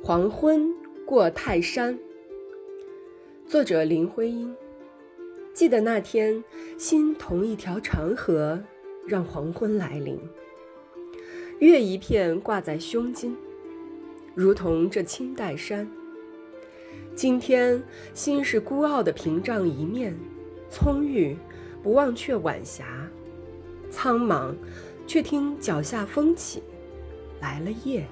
黄昏过泰山，作者林徽因。记得那天，心同一条长河，让黄昏来临。月一片挂在胸襟，如同这青黛山。今天，心是孤傲的屏障一面，葱郁，不忘却晚霞；苍茫，却听脚下风起，来了夜。